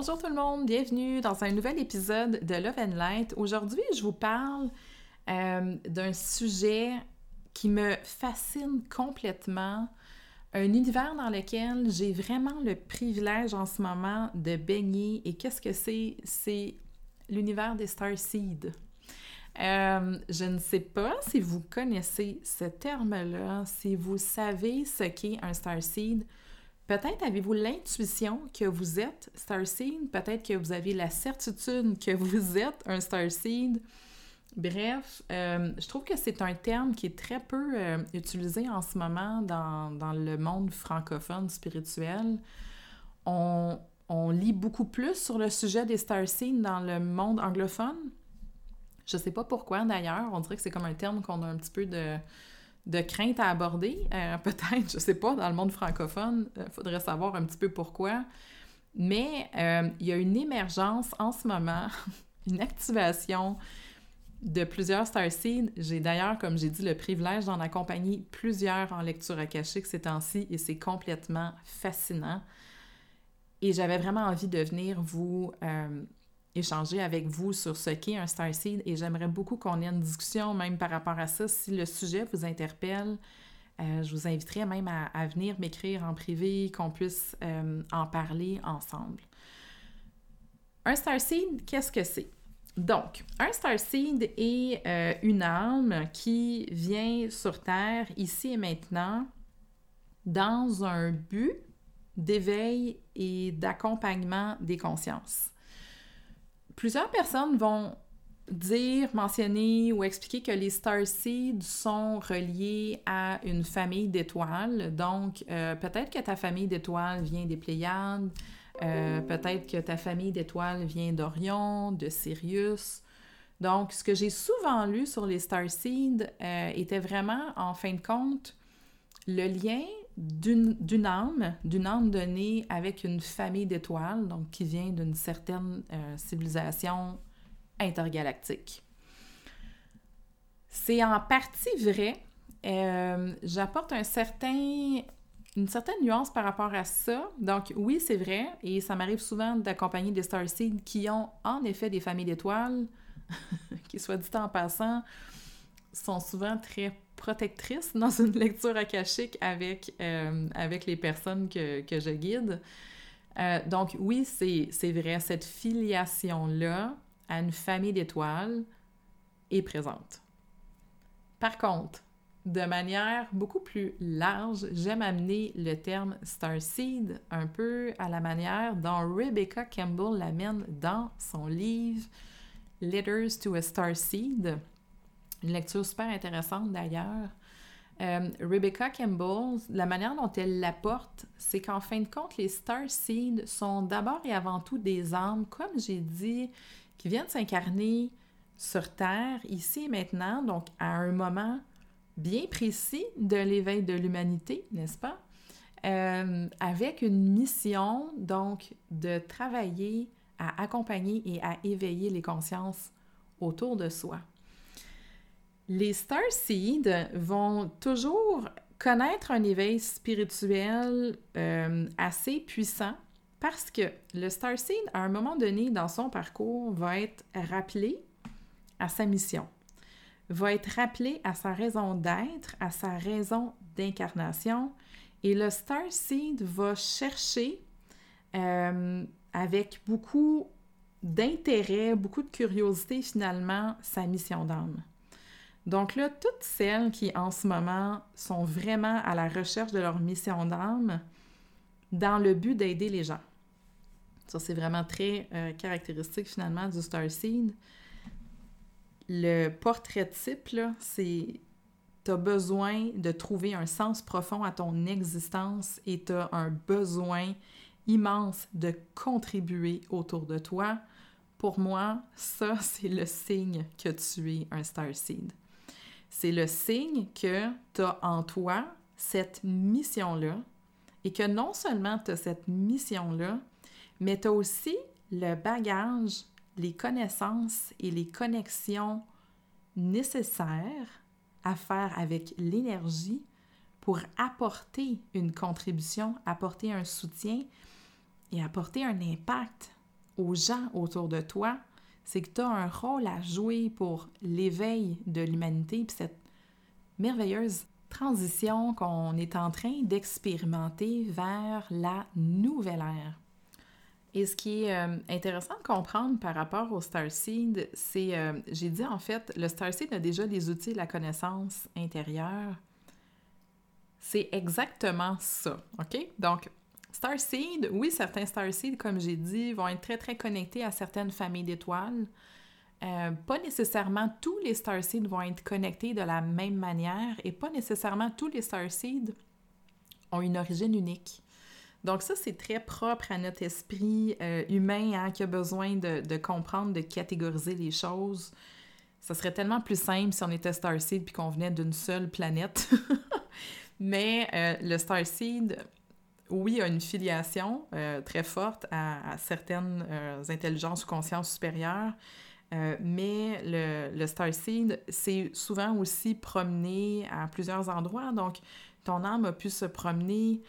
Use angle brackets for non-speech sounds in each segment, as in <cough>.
Bonjour tout le monde, bienvenue dans un nouvel épisode de Love and Light. Aujourd'hui, je vous parle euh, d'un sujet qui me fascine complètement, un univers dans lequel j'ai vraiment le privilège en ce moment de baigner. Et qu'est-ce que c'est? C'est l'univers des Starseeds. Euh, je ne sais pas si vous connaissez ce terme-là, si vous savez ce qu'est un Starseed. Peut-être avez-vous l'intuition que vous êtes Starseed, peut-être que vous avez la certitude que vous êtes un Starseed. Bref, euh, je trouve que c'est un terme qui est très peu euh, utilisé en ce moment dans, le monde francophone spirituel. On, lit beaucoup plus sur le sujet des Starseeds dans le monde anglophone. Je sais pas pourquoi d'ailleurs, on dirait que c'est comme un terme qu'on a un petit peu de, de crainte à aborder, euh, <laughs> peut-être, je sais pas, dans le monde francophone, il euh, faudrait savoir un petit peu pourquoi. Mais euh, il y a une émergence en ce moment, <laughs> une activation de plusieurs Starseeds. J'ai d'ailleurs, comme j'ai dit, le privilège d'en accompagner plusieurs en lecture akashique ces temps-ci et c'est complètement fascinant. Et j'avais vraiment envie de venir vous échanger avec vous sur ce qu'est un starseed et j'aimerais beaucoup qu'on ait une discussion même par rapport à ça. Si le sujet vous interpelle, euh, je vous inviterai même à, venir m'écrire en privé, qu'on puisse euh, en parler ensemble. Un starseed, qu'est-ce que c'est? Donc, un starseed est euh, une âme qui vient sur Terre ici et maintenant dans un but d'éveil et d'accompagnement des consciences plusieurs personnes vont dire, mentionner ou expliquer que les star seeds sont reliés à une famille d'étoiles. Donc, euh, peut-être que ta famille d'étoiles vient des Pléiades, euh, peut-être que ta famille d'étoiles vient d'Orion, de Sirius. Donc, ce que j'ai souvent lu sur les star seeds euh, était vraiment, en fin de compte, le lien d'une âme, d'une âme donnée avec une famille d'étoiles, donc qui vient d'une certaine euh, civilisation intergalactique. C'est en partie vrai. Euh, j'apporte une certaine nuance par rapport à ça. Donc oui, c'est vrai, et ça m'arrive souvent d'accompagner des starseeds qui ont en effet des familles d'étoiles, <laughs> qui, soit dit en passant, sont souvent très protectrice dans une <laughs> lecture akashique avec, euh, avec les personnes que, je guide. Euh, donc oui, c'est vrai, cette filiation-là à une famille d'étoiles est présente. Par contre, de manière beaucoup plus large, j'aime amener le terme starseed un peu à la manière dont Rebecca Campbell l'amène dans son livre Letters to a Starseed, une lecture super intéressante d'ailleurs. Euh, Rebecca Campbell, la manière dont elle l'apporte, c'est qu'en fin de compte, les Star Seeds sont d'abord et avant tout des âmes, comme j'ai dit, qui viennent s'incarner sur Terre, ici et maintenant, donc à un moment bien précis de l'éveil de l'humanité, n'est-ce pas? Euh, avec une mission, donc, de travailler à accompagner et à éveiller les consciences autour de soi. Les Starseeds vont toujours connaître un éveil spirituel euh, assez puissant Parce que le Starseed, à un moment donné dans son parcours, va être rappelé à sa mission, va être rappelé à sa raison d'être, à sa raison d'incarnation. Et le Starseed va chercher euh, avec beaucoup d'intérêt, beaucoup de curiosité finalement, sa mission d'âme. Donc là, toutes celles qui en ce moment sont vraiment à la recherche de leur mission d'âme dans le but d'aider les gens. Ça, c'est vraiment très euh, caractéristique finalement du Starseed. Le portrait type, c'est tu besoin de trouver un sens profond à ton existence et tu as un besoin immense de contribuer autour de toi. Pour moi, ça, <laughs> c'est le signe que tu es un Starseed. C'est le signe que tu as en toi cette mission-là et que non seulement tu as cette mission-là, mais tu as aussi le bagage, les connaissances et les connexions nécessaires à faire avec l'énergie pour apporter une contribution, apporter un soutien et apporter un impact aux gens autour de toi, c'est que tu as un rôle à jouer pour l'éveil de l'humanité, puis cette merveilleuse transition qu'on est en train d'expérimenter vers la nouvelle ère. Et ce qui est euh, intéressant de comprendre par rapport au Starseed, c'est, euh, j'ai dit en fait, le Starseed a déjà des outils de la connaissance intérieure. C'est exactement ça, OK? Donc, Starseed, oui, certains Starseed, comme j'ai dit, vont être très, très connectés à certaines familles d'étoiles. Euh, pas nécessairement tous les Starseed vont être connectés de la même manière et pas nécessairement tous les Starseed ont une origine unique. Donc ça, c'est très propre à notre esprit euh, humain hein, qui a besoin de, de, comprendre, de catégoriser les choses. Ça serait tellement plus simple si on était Starseed puis qu'on venait d'une seule planète. <laughs> Mais euh, le Starseed, oui, a une filiation euh, très forte à, certaines euh, intelligences ou consciences supérieures, euh, mais le, le Starseed s'est souvent aussi promené à plusieurs endroits. Donc, ton âme a pu se promener,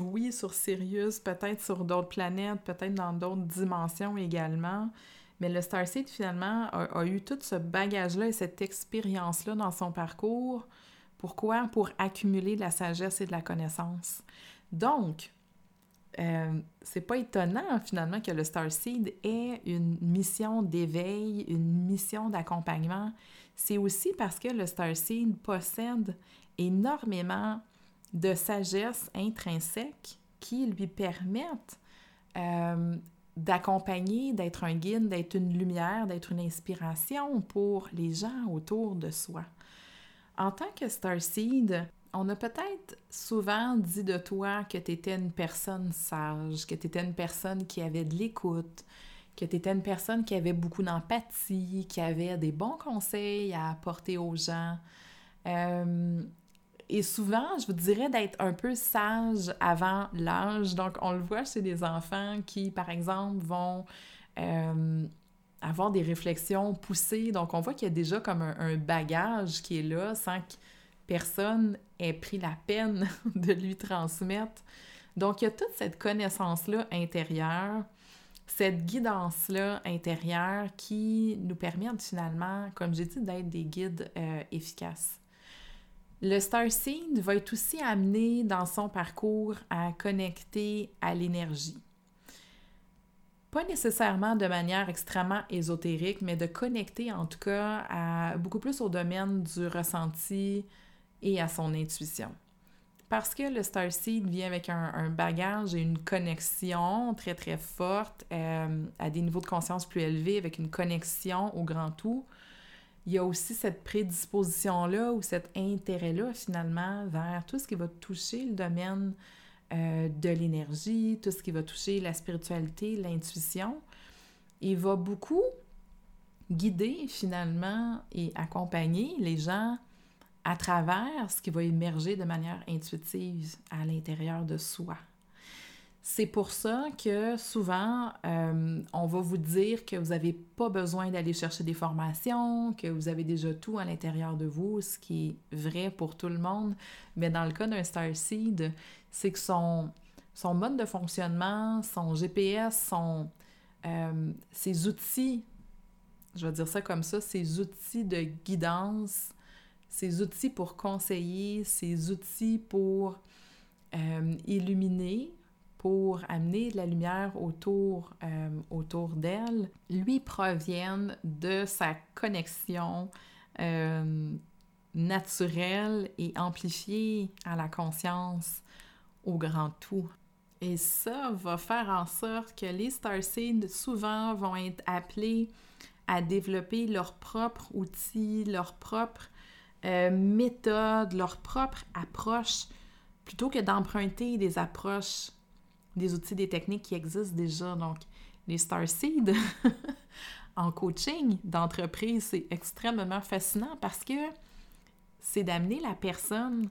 oui, sur Sirius, peut-être sur d'autres planètes, peut-être dans d'autres dimensions également. Mais le Starseed, finalement, a, a eu tout ce bagage-là et cette expérience-là dans son parcours. Pourquoi? Pour accumuler de la sagesse et de la connaissance. Donc, euh, c'est pas étonnant finalement que le Starseed ait une mission d'éveil, une mission d'accompagnement. C'est aussi parce que le Starseed possède énormément de sagesse intrinsèque qui lui permettent euh, d'accompagner, d'être un guide, d'être une lumière, d'être une inspiration pour les gens autour de soi. En tant que Starseed, on a peut-être souvent dit de toi que tu étais une personne sage, que tu étais une personne qui avait de l'écoute, que tu étais une personne qui avait beaucoup d'empathie, qui avait des bons conseils à apporter aux gens. Euh, et souvent, je vous dirais d'être un peu sage avant l'âge. Donc, on le voit chez des enfants qui, par exemple, vont euh, avoir des réflexions poussées. Donc, on voit qu'il y a déjà comme un, un bagage qui est là sans que personne pris la peine <laughs> de lui transmettre. Donc, il y a toute cette connaissance-là intérieure, cette guidance-là intérieure qui nous permet finalement, comme j'ai dit, d'être des guides euh, efficaces. Le Starseed va être aussi amené dans son parcours à connecter à l'énergie. Pas nécessairement de manière extrêmement ésotérique, mais de connecter en tout cas à beaucoup plus au domaine du ressenti, et à son intuition. Parce que le Starseed vient avec un, bagage et une connexion très très forte euh, à des niveaux de conscience plus élevés, avec une connexion au grand tout, il y a aussi cette prédisposition-là ou cet intérêt-là finalement vers tout ce qui va toucher le domaine euh, de l'énergie, tout ce qui va toucher la spiritualité, l'intuition. Il va beaucoup guider finalement et accompagner les gens à travers ce qui va émerger de manière intuitive à l'intérieur de soi. C'est pour ça que souvent, euh, on va vous dire que vous n'avez pas besoin d'aller chercher des formations, que vous avez déjà tout à l'intérieur de vous, ce qui est vrai pour tout le monde. Mais dans le cas d'un Starseed, c'est que son, son mode de fonctionnement, son GPS, son, euh, ses outils, je vais dire ça comme ça, ses outils de guidance, ses outils pour conseiller, ses outils pour euh, illuminer, pour amener de la lumière autour, euh, autour d'elle, lui proviennent de sa connexion naturelle et amplifiée à la conscience, au grand tout. Et ça va faire en sorte que les Starseeds souvent vont être appelés à développer leurs propres outils, leurs propres euh, méthodes, leurs propres approches, plutôt que d'emprunter des approches, des outils, des techniques qui existent déjà. Donc, les Starseeds <laughs> en coaching d'entreprise, c'est extrêmement fascinant parce que c'est d'amener la personne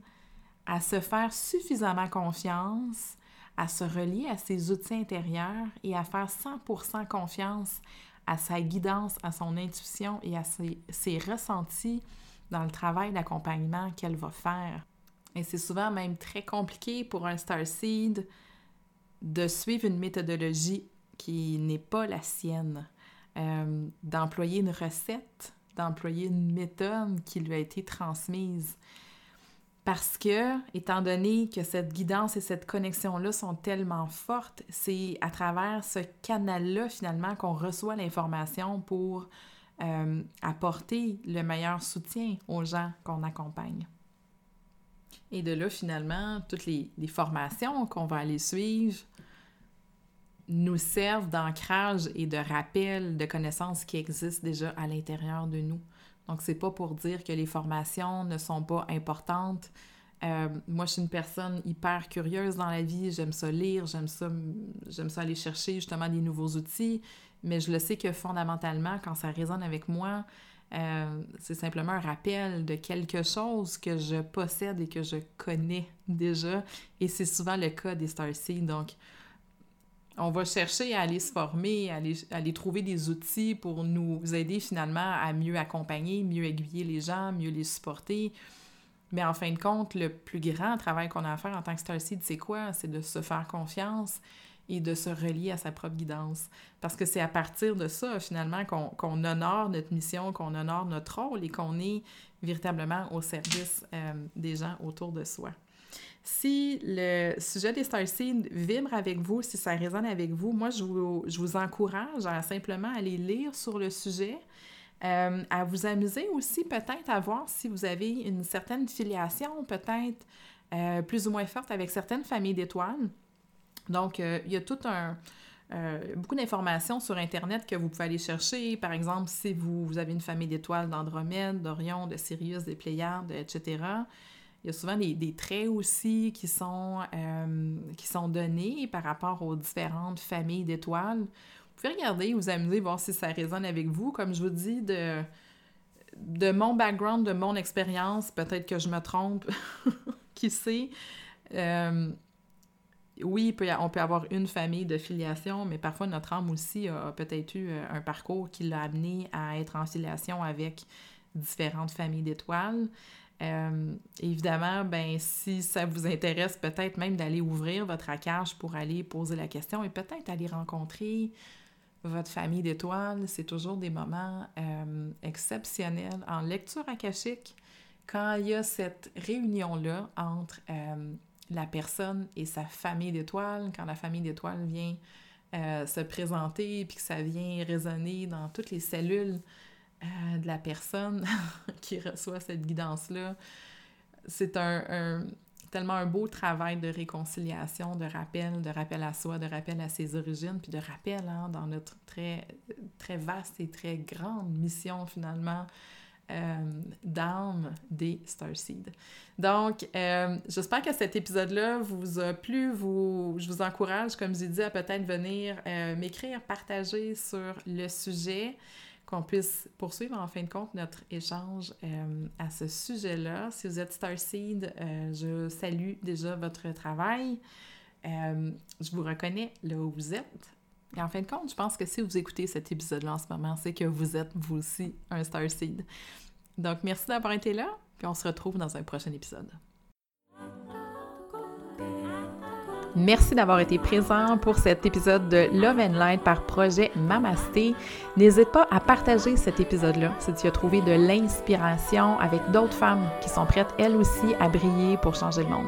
à se faire suffisamment confiance à se relier à ses outils intérieurs et à faire 100% confiance à sa guidance, à son intuition et à ses, ressentis dans le travail d'accompagnement qu'elle va faire. Et c'est souvent même très compliqué pour un Starseed de suivre une méthodologie qui n'est pas la sienne, euh, d'employer une recette, d'employer une méthode qui lui a été transmise. Parce que, étant donné que cette guidance et cette connexion-là sont tellement fortes, c'est à travers ce canal-là, finalement, qu'on reçoit l'information pour euh, apporter le meilleur soutien aux gens qu'on accompagne. Et de là, finalement, toutes les, formations qu'on va aller suivre nous servent d'ancrage et de rappel de connaissances qui existent déjà à l'intérieur de nous. Donc, c'est pas pour dire que les formations ne sont pas importantes. Euh, moi, je suis une personne hyper curieuse dans la vie. J'aime ça lire, j'aime ça, j'aime ça aller chercher justement des nouveaux outils. Mais je le sais que fondamentalement, quand ça résonne avec moi, euh, c'est simplement un rappel de quelque chose que je possède et que je connais déjà. Et c'est souvent le cas des Starseed. Donc, on va chercher à aller se former, à aller, trouver des outils pour nous aider finalement à mieux accompagner, mieux aiguiller les gens, mieux les supporter. Mais en fin de compte, le plus grand travail qu'on a à faire en tant que Starseed, c'est quoi? C'est de se faire confiance et de se relier à sa propre guidance. Parce que c'est à partir de ça, finalement, qu'on honore notre mission, qu'on honore notre rôle et qu'on est véritablement au service euh, des gens autour de soi. Si le sujet des Starseeds vibre avec vous, si ça résonne avec vous, moi, je vous, je vous encourage à simplement aller lire sur le sujet, euh, à vous amuser aussi peut-être à voir si vous avez une certaine filiation, peut-être euh, plus ou moins forte avec certaines familles d'étoiles. Donc, euh, il y a tout un... beaucoup d'informations sur Internet que vous pouvez aller chercher. Par exemple, si vous, avez une famille d'étoiles d'Andromède, d'Orion, de Sirius, des Pléiades, etc., il y a souvent des, traits aussi qui sont, euh, qui sont donnés par rapport aux différentes familles d'étoiles. Vous pouvez regarder, vous amuser, voir si ça résonne avec vous. Comme je vous dis, de, de mon background, de mon expérience, peut-être que je me trompe, <laughs> qui sait. Euh, oui, on peut avoir une famille de filiation, mais parfois notre âme aussi a peut-être eu euh, un parcours qui l'a amené à être en filiation avec différentes familles d'étoiles. Euh, évidemment, ben, si ça vous intéresse, peut-être même d'aller ouvrir votre accage pour aller poser la question et peut-être aller rencontrer votre famille d'étoiles. C'est toujours des moments euh, exceptionnels en lecture akashique quand il y a cette réunion-là entre la personne et sa famille d'étoiles, quand la famille d'étoiles vient se présenter puis que ça vient résonner dans toutes les cellules euh, de la personne <laughs> qui reçoit cette guidance-là. C'est un, tellement un beau travail de réconciliation, de rappel, de rappel à soi, de rappel à ses origines, puis de rappel hein, dans notre très, très vaste et très grande mission finalement euh, d'âme des Starseed. Donc, euh, j'espère que cet épisode-là vous a plu. Vous, je vous encourage, comme j'ai dit, à peut-être venir m'écrire, partager sur le sujet qu'on puisse poursuivre en fin de compte notre échange euh, à ce sujet-là. Si vous êtes Starseed, euh, je salue déjà votre travail. Euh, je vous reconnais là où vous êtes. Et en fin de compte, je pense que si vous écoutez cet épisode-là en ce moment, c'est que vous êtes vous aussi un Starseed. Donc, merci d'avoir été là, puis on se retrouve dans un prochain épisode. Merci d'avoir été présent pour cet épisode de Love and Light par projet Mamasté. N'hésite pas à partager cet épisode-là si tu as trouvé de l'inspiration avec d'autres femmes qui sont prêtes elles aussi à briller pour changer le monde.